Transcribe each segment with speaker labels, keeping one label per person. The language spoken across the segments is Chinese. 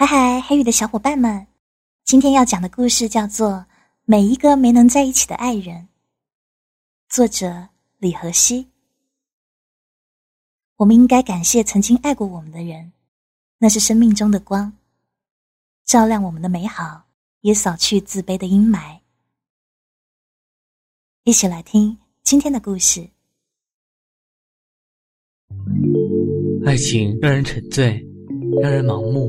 Speaker 1: 嗨嗨，黑雨的小伙伴们，今天要讲的故事叫做《每一个没能在一起的爱人》，作者李和熙。我们应该感谢曾经爱过我们的人，那是生命中的光，照亮我们的美好，也扫去自卑的阴霾。一起来听今天的故事。
Speaker 2: 爱情让人沉醉，让人盲目，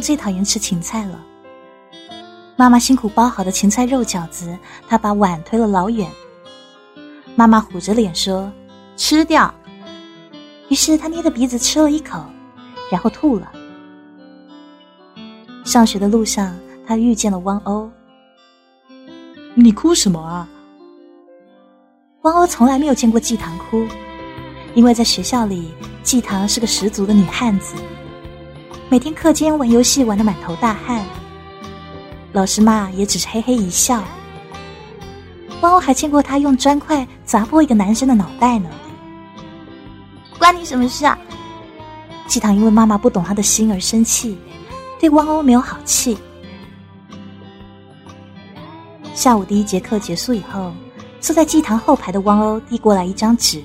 Speaker 1: 最讨厌吃芹菜了。妈妈辛苦包好的芹菜肉饺子，她把碗推了老远。妈妈虎着脸说：“吃掉。”于是她捏着鼻子吃了一口，然后吐了。上学的路上，她遇见了汪欧。
Speaker 3: 你哭什么啊？
Speaker 1: 汪欧从来没有见过季棠哭，因为在学校里，季棠是个十足的女汉子。每天课间玩游戏玩得满头大汗，老师骂也只是嘿嘿一笑。汪欧还见过他用砖块砸破一个男生的脑袋呢。关你什么事啊？季棠因为妈妈不懂他的心而生气，对汪欧没有好气。下午第一节课结束以后，坐在季棠后排的汪欧递过来一张纸，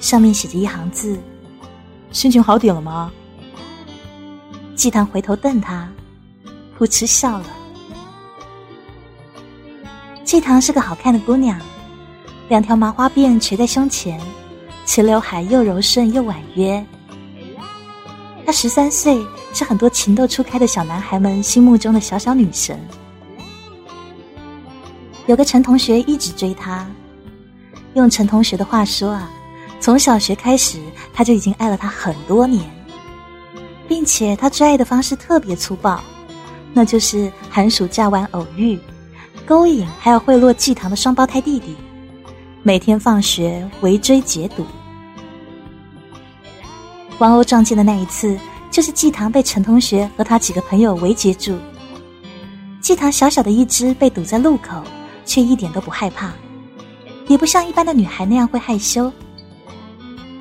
Speaker 1: 上面写着一行字：“
Speaker 3: 心情好点了吗？”
Speaker 1: 季棠回头瞪他，扑哧笑了。季棠是个好看的姑娘，两条麻花辫垂在胸前，齐刘海又柔顺又婉约。她十三岁，是很多情窦初开的小男孩们心目中的小小女神。有个陈同学一直追她，用陈同学的话说啊，从小学开始，他就已经爱了她很多年。并且他追爱的方式特别粗暴，那就是寒暑假玩偶遇、勾引，还有贿赂季棠的双胞胎弟弟，每天放学围追截堵。王鸥撞见的那一次，就是季棠被陈同学和他几个朋友围截住。季棠小小的一只被堵在路口，却一点都不害怕，也不像一般的女孩那样会害羞。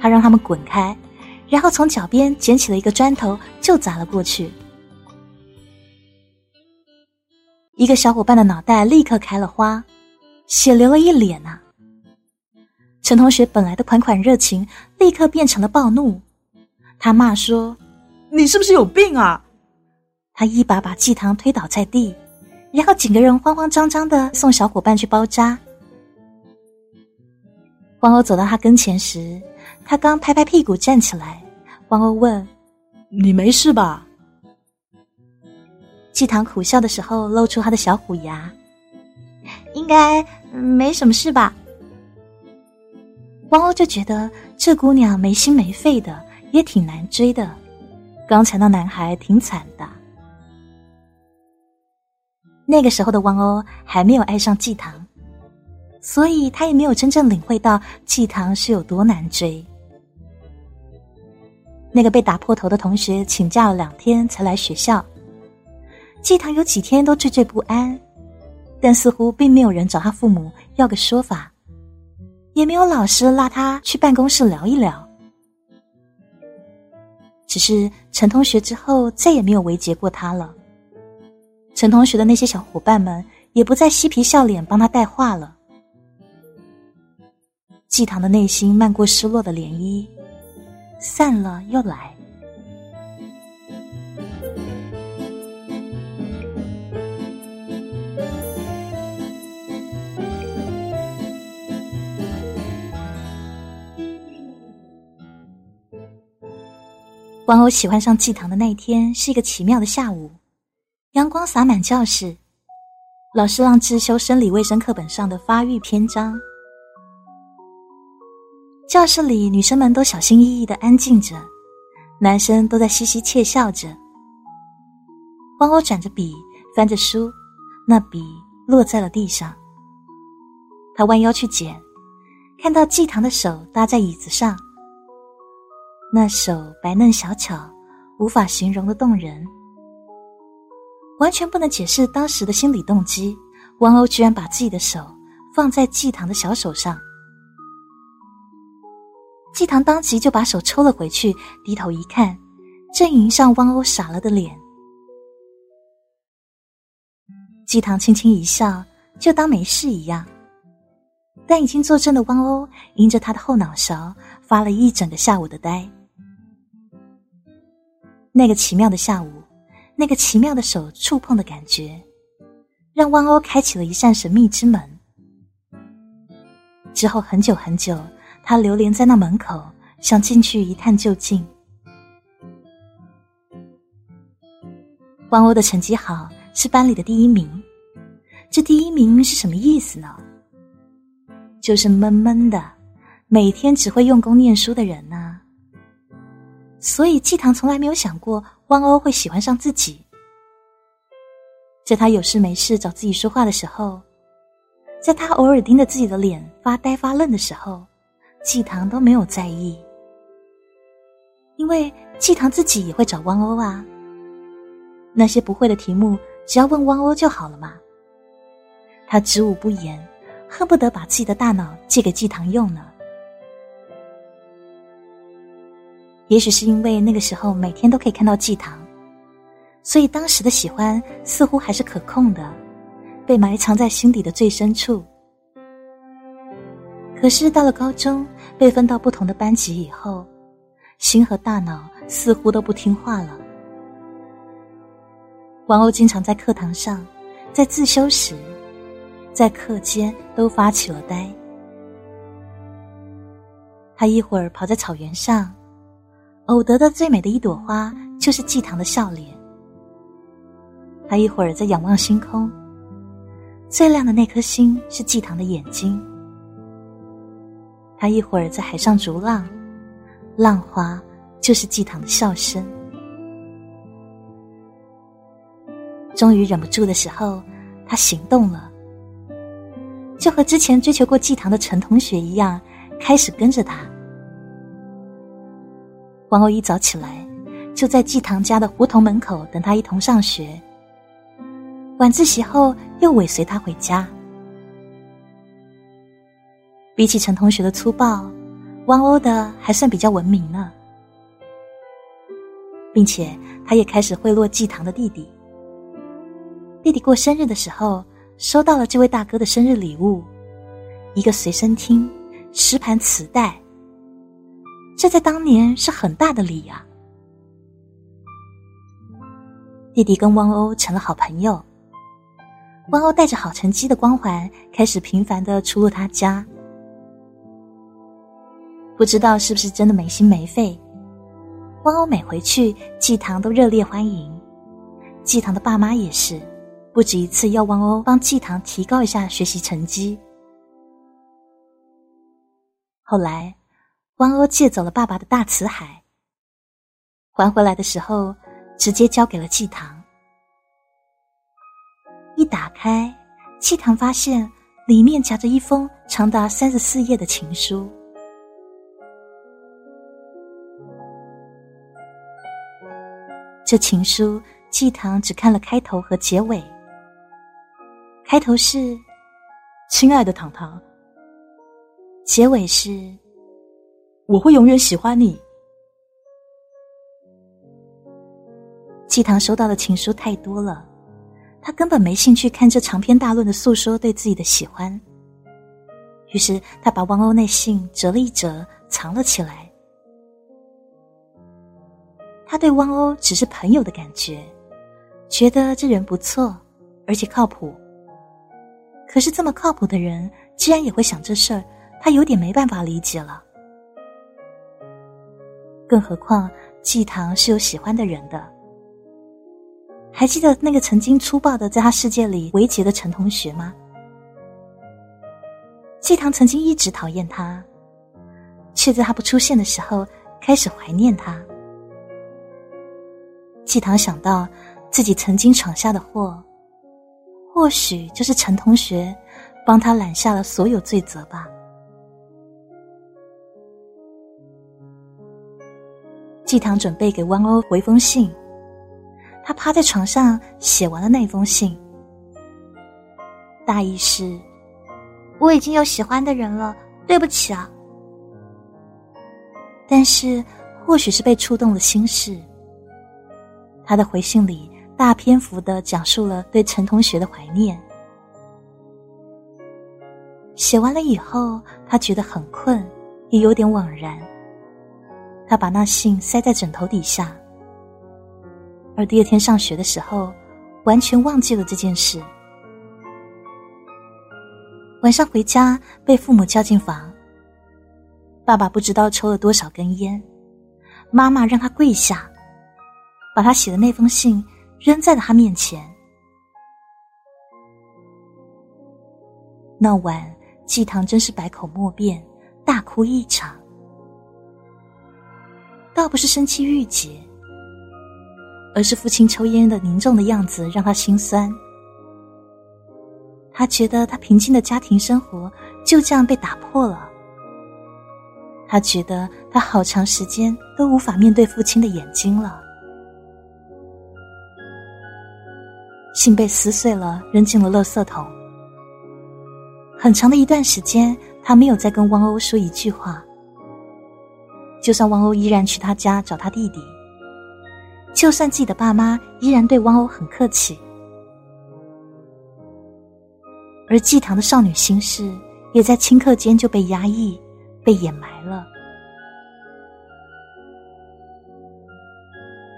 Speaker 1: 他让他们滚开。然后从脚边捡起了一个砖头，就砸了过去。一个小伙伴的脑袋立刻开了花，血流了一脸呐。陈同学本来的款款热情，立刻变成了暴怒。他骂说：“
Speaker 3: 你是不是有病啊？”
Speaker 1: 他一把把季棠推倒在地，然后几个人慌慌张张的送小伙伴去包扎。黄欧走到他跟前时。他刚拍拍屁股站起来，汪鸥问：“
Speaker 3: 你没事吧？”
Speaker 1: 季棠苦笑的时候露出他的小虎牙：“应该没什么事吧？”汪鸥就觉得这姑娘没心没肺的，也挺难追的。刚才那男孩挺惨的。那个时候的汪欧还没有爱上季棠，所以他也没有真正领会到季棠是有多难追。那个被打破头的同学请假了两天才来学校，季棠有几天都惴惴不安，但似乎并没有人找他父母要个说法，也没有老师拉他去办公室聊一聊。只是陈同学之后再也没有围截过他了，陈同学的那些小伙伴们也不再嬉皮笑脸帮他带话了，季棠的内心漫过失落的涟漪。散了又来。汪欧喜欢上祭堂的那一天是一个奇妙的下午，阳光洒满教室，老师让自修生理卫生课本上的发育篇章。教室里，女生们都小心翼翼的安静着，男生都在嘻嘻窃笑着。汪欧转着笔，翻着书，那笔落在了地上。他弯腰去捡，看到季堂的手搭在椅子上，那手白嫩小巧，无法形容的动人，完全不能解释当时的心理动机。汪欧居然把自己的手放在季堂的小手上。季堂当即就把手抽了回去，低头一看，正迎上汪欧傻了的脸。季堂轻轻一笑，就当没事一样。但已经坐正的汪欧，迎着他的后脑勺发了一整个下午的呆。那个奇妙的下午，那个奇妙的手触碰的感觉，让汪欧开启了一扇神秘之门。之后很久很久。他流连在那门口，想进去一探究竟。汪欧的成绩好，是班里的第一名。这第一名是什么意思呢？就是闷闷的，每天只会用功念书的人呐。所以季堂从来没有想过汪欧会喜欢上自己。在他有事没事找自己说话的时候，在他偶尔盯着自己的脸发呆发愣的时候。季堂都没有在意，因为季堂自己也会找汪欧啊。那些不会的题目，只要问汪欧就好了嘛。他知无不言，恨不得把自己的大脑借给季堂用呢。也许是因为那个时候每天都可以看到季堂，所以当时的喜欢似乎还是可控的，被埋藏在心底的最深处。可是到了高中，被分到不同的班级以后，心和大脑似乎都不听话了。王鸥经常在课堂上，在自修时，在课间都发起了呆。他一会儿跑在草原上，偶得的最美的一朵花就是季堂的笑脸；他一会儿在仰望星空，最亮的那颗星是季堂的眼睛。他一会儿在海上逐浪，浪花就是季堂的笑声。终于忍不住的时候，他行动了，就和之前追求过季堂的陈同学一样，开始跟着他。王欧一早起来，就在季堂家的胡同门口等他一同上学。晚自习后，又尾随他回家。比起陈同学的粗暴，汪欧的还算比较文明呢，并且他也开始贿赂季堂的弟弟。弟弟过生日的时候，收到了这位大哥的生日礼物，一个随身听、十盘磁带。这在当年是很大的礼呀。弟弟跟汪欧成了好朋友，汪欧带着好成绩的光环，开始频繁的出入他家。不知道是不是真的没心没肺，汪欧每回去，季堂都热烈欢迎。季堂的爸妈也是，不止一次要汪欧帮季堂提高一下学习成绩。后来，汪欧借走了爸爸的大辞海，还回来的时候，直接交给了季堂。一打开，季堂发现里面夹着一封长达三十四页的情书。这情书，季堂只看了开头和结尾。开头是“亲爱的糖糖”，结尾是“我会永远喜欢你”。季堂收到的情书太多了，他根本没兴趣看这长篇大论的诉说对自己的喜欢。于是他把汪欧那信折了一折，藏了起来。他对汪欧只是朋友的感觉，觉得这人不错，而且靠谱。可是这么靠谱的人，居然也会想这事儿，他有点没办法理解了。更何况季棠是有喜欢的人的，还记得那个曾经粗暴的在他世界里围劫的陈同学吗？季棠曾经一直讨厌他，却在他不出现的时候开始怀念他。季堂想到自己曾经闯下的祸，或许就是陈同学帮他揽下了所有罪责吧。季堂准备给汪欧回封信，他趴在床上写完了那封信，大意是：“我已经有喜欢的人了，对不起啊。”但是，或许是被触动了心事，他的回信里大篇幅的讲述了对陈同学的怀念。写完了以后，他觉得很困，也有点惘然。他把那信塞在枕头底下，而第二天上学的时候，完全忘记了这件事。晚上回家，被父母叫进房。爸爸不知道抽了多少根烟，妈妈让他跪下，把他写的那封信扔在了他面前。那晚，季堂真是百口莫辩，大哭一场。倒不是生气郁结，而是父亲抽烟的凝重的样子让他心酸。他觉得他平静的家庭生活就这样被打破了。他觉得他好长时间都无法面对父亲的眼睛了。竟被撕碎了，扔进了垃圾桶。很长的一段时间，他没有再跟汪欧说一句话。就算汪欧依然去他家找他弟弟，就算自己的爸妈依然对汪欧很客气，而祭堂的少女心事也在顷刻间就被压抑。被掩埋了。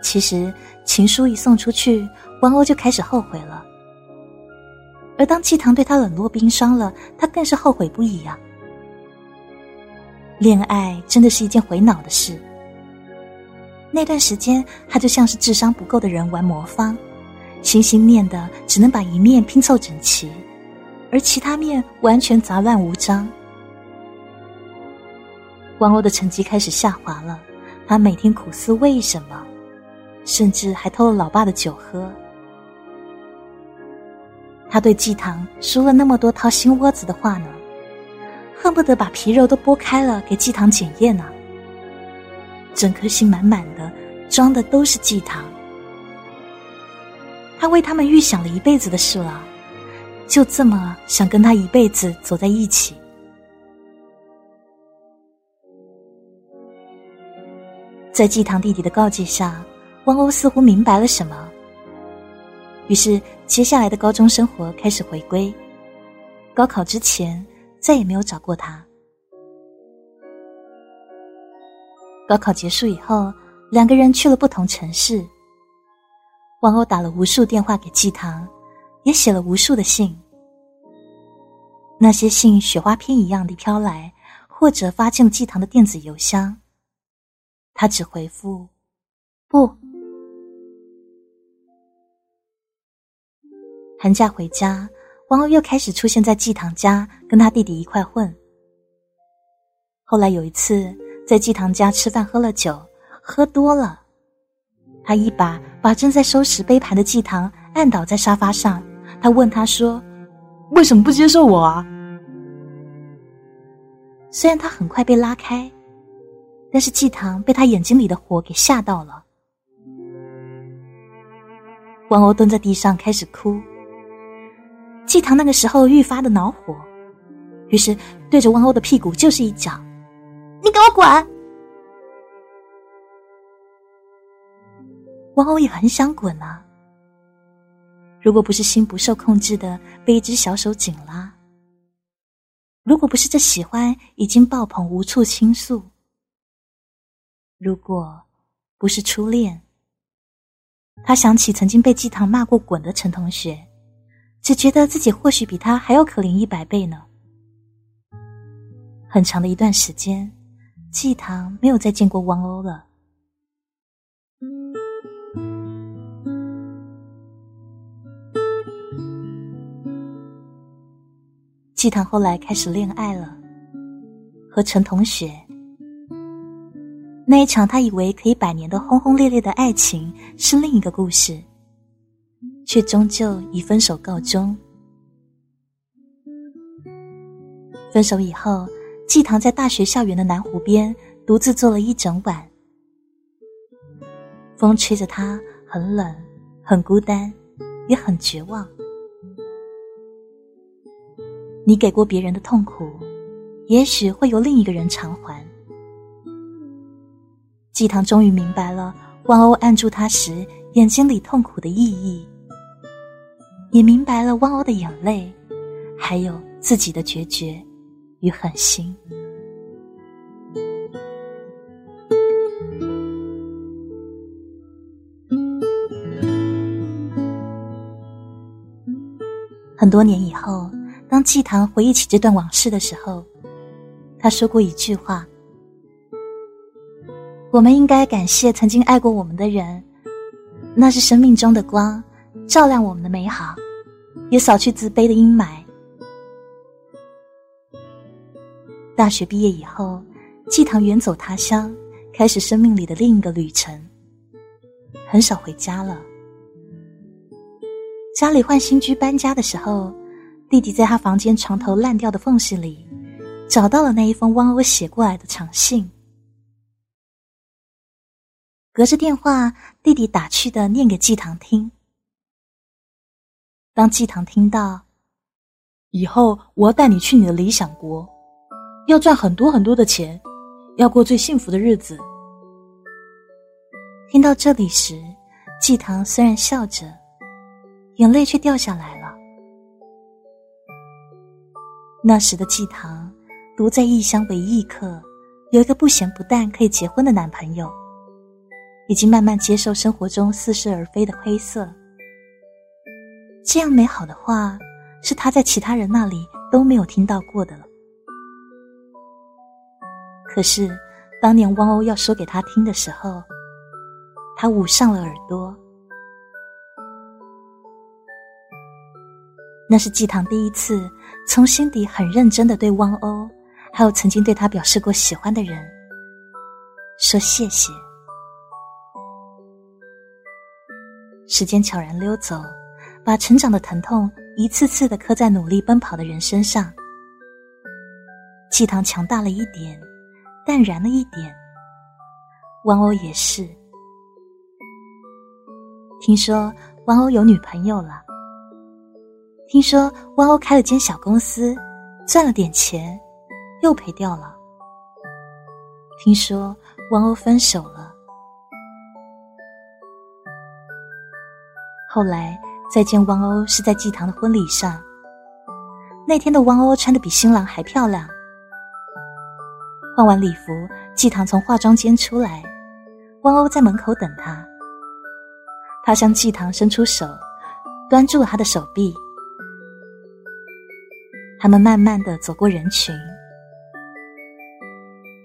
Speaker 1: 其实情书一送出去，王欧就开始后悔了。而当季堂对他冷落冰霜了，他更是后悔不已啊！恋爱真的是一件毁脑的事。那段时间，他就像是智商不够的人玩魔方，心心念的只能把一面拼凑整齐，而其他面完全杂乱无章。王欧的成绩开始下滑了，他每天苦思为什么，甚至还偷了老爸的酒喝。他对季堂说了那么多掏心窝子的话呢，恨不得把皮肉都剥开了给季堂检验呢。整颗心满满的，装的都是季堂。他为他们预想了一辈子的事了，就这么想跟他一辈子走在一起。在季堂弟弟的告诫下，汪欧似乎明白了什么。于是，接下来的高中生活开始回归。高考之前，再也没有找过他。高考结束以后，两个人去了不同城市。汪欧打了无数电话给季堂，也写了无数的信。那些信雪花片一样的飘来，或者发进了季堂的电子邮箱。他只回复不。寒假回家，王欧又开始出现在季堂家，跟他弟弟一块混。后来有一次在季堂家吃饭，喝了酒，喝多了，他一把把正在收拾杯盘的季堂按倒在沙发上。他问他说：“
Speaker 3: 为什么不接受我啊？”
Speaker 1: 虽然他很快被拉开。但是季堂被他眼睛里的火给吓到了，王欧蹲在地上开始哭。季堂那个时候愈发的恼火，于是对着汪欧的屁股就是一脚：“你给我滚！”汪欧也很想滚啊，如果不是心不受控制的被一只小手紧拉，如果不是这喜欢已经爆棚无处倾诉。如果不是初恋，他想起曾经被季堂骂过滚的陈同学，只觉得自己或许比他还要可怜一百倍呢。很长的一段时间，季棠没有再见过汪鸥了。季棠后来开始恋爱了，和陈同学。那一场他以为可以百年的轰轰烈烈的爱情是另一个故事，却终究以分手告终。分手以后，季棠在大学校园的南湖边独自坐了一整晚，风吹着他，很冷，很孤单，也很绝望。你给过别人的痛苦，也许会由另一个人偿还。季棠终于明白了万欧按住他时眼睛里痛苦的意义，也明白了汪欧的眼泪，还有自己的决绝与狠心。很多年以后。当季棠回忆起这段往事的时候，他说过一句话：“我们应该感谢曾经爱过我们的人，那是生命中的光，照亮我们的美好，也扫去自卑的阴霾。”大学毕业以后，季棠远走他乡，开始生命里的另一个旅程，很少回家了。家里换新居搬家的时候。弟弟在他房间床头烂掉的缝隙里，找到了那一封汪欧写过来的长信。隔着电话，弟弟打趣的念给季棠听。当季棠听到，
Speaker 3: 以后我要带你去你的理想国，要赚很多很多的钱，要过最幸福的日子。
Speaker 1: 听到这里时，季棠虽然笑着，眼泪却掉下来了。那时的季棠，独在异乡为异客，有一个不咸不淡可以结婚的男朋友，已经慢慢接受生活中似是而非的灰色。这样美好的话，是他在其他人那里都没有听到过的了。可是，当年汪欧要说给他听的时候，他捂上了耳朵。那是季棠第一次从心底很认真的对汪欧，还有曾经对他表示过喜欢的人说谢谢。时间悄然溜走，把成长的疼痛一次次的刻在努力奔跑的人身上。季棠强大了一点，淡然了一点。汪欧也是。听说汪欧有女朋友了。听说汪欧开了间小公司，赚了点钱，又赔掉了。听说汪欧分手了，后来再见汪欧是在季棠的婚礼上。那天的汪欧穿的比新郎还漂亮。换完礼服，季棠从化妆间出来，汪欧在门口等他。他向季棠伸出手，端住了她的手臂。他们慢慢的走过人群，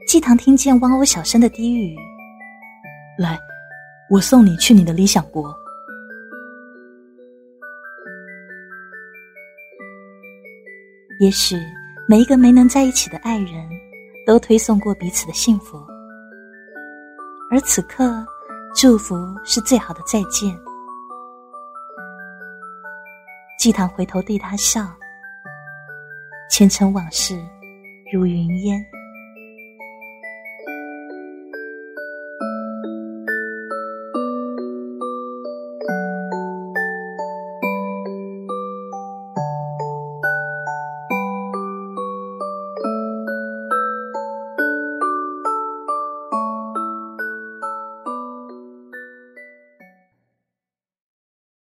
Speaker 1: 季棠听见汪欧小声的低语：“
Speaker 3: 来，我送你去你的理想国。”
Speaker 1: 也许每一个没能在一起的爱人，都推送过彼此的幸福，而此刻，祝福是最好的再见。季棠回头对他笑。前尘往事，如云烟。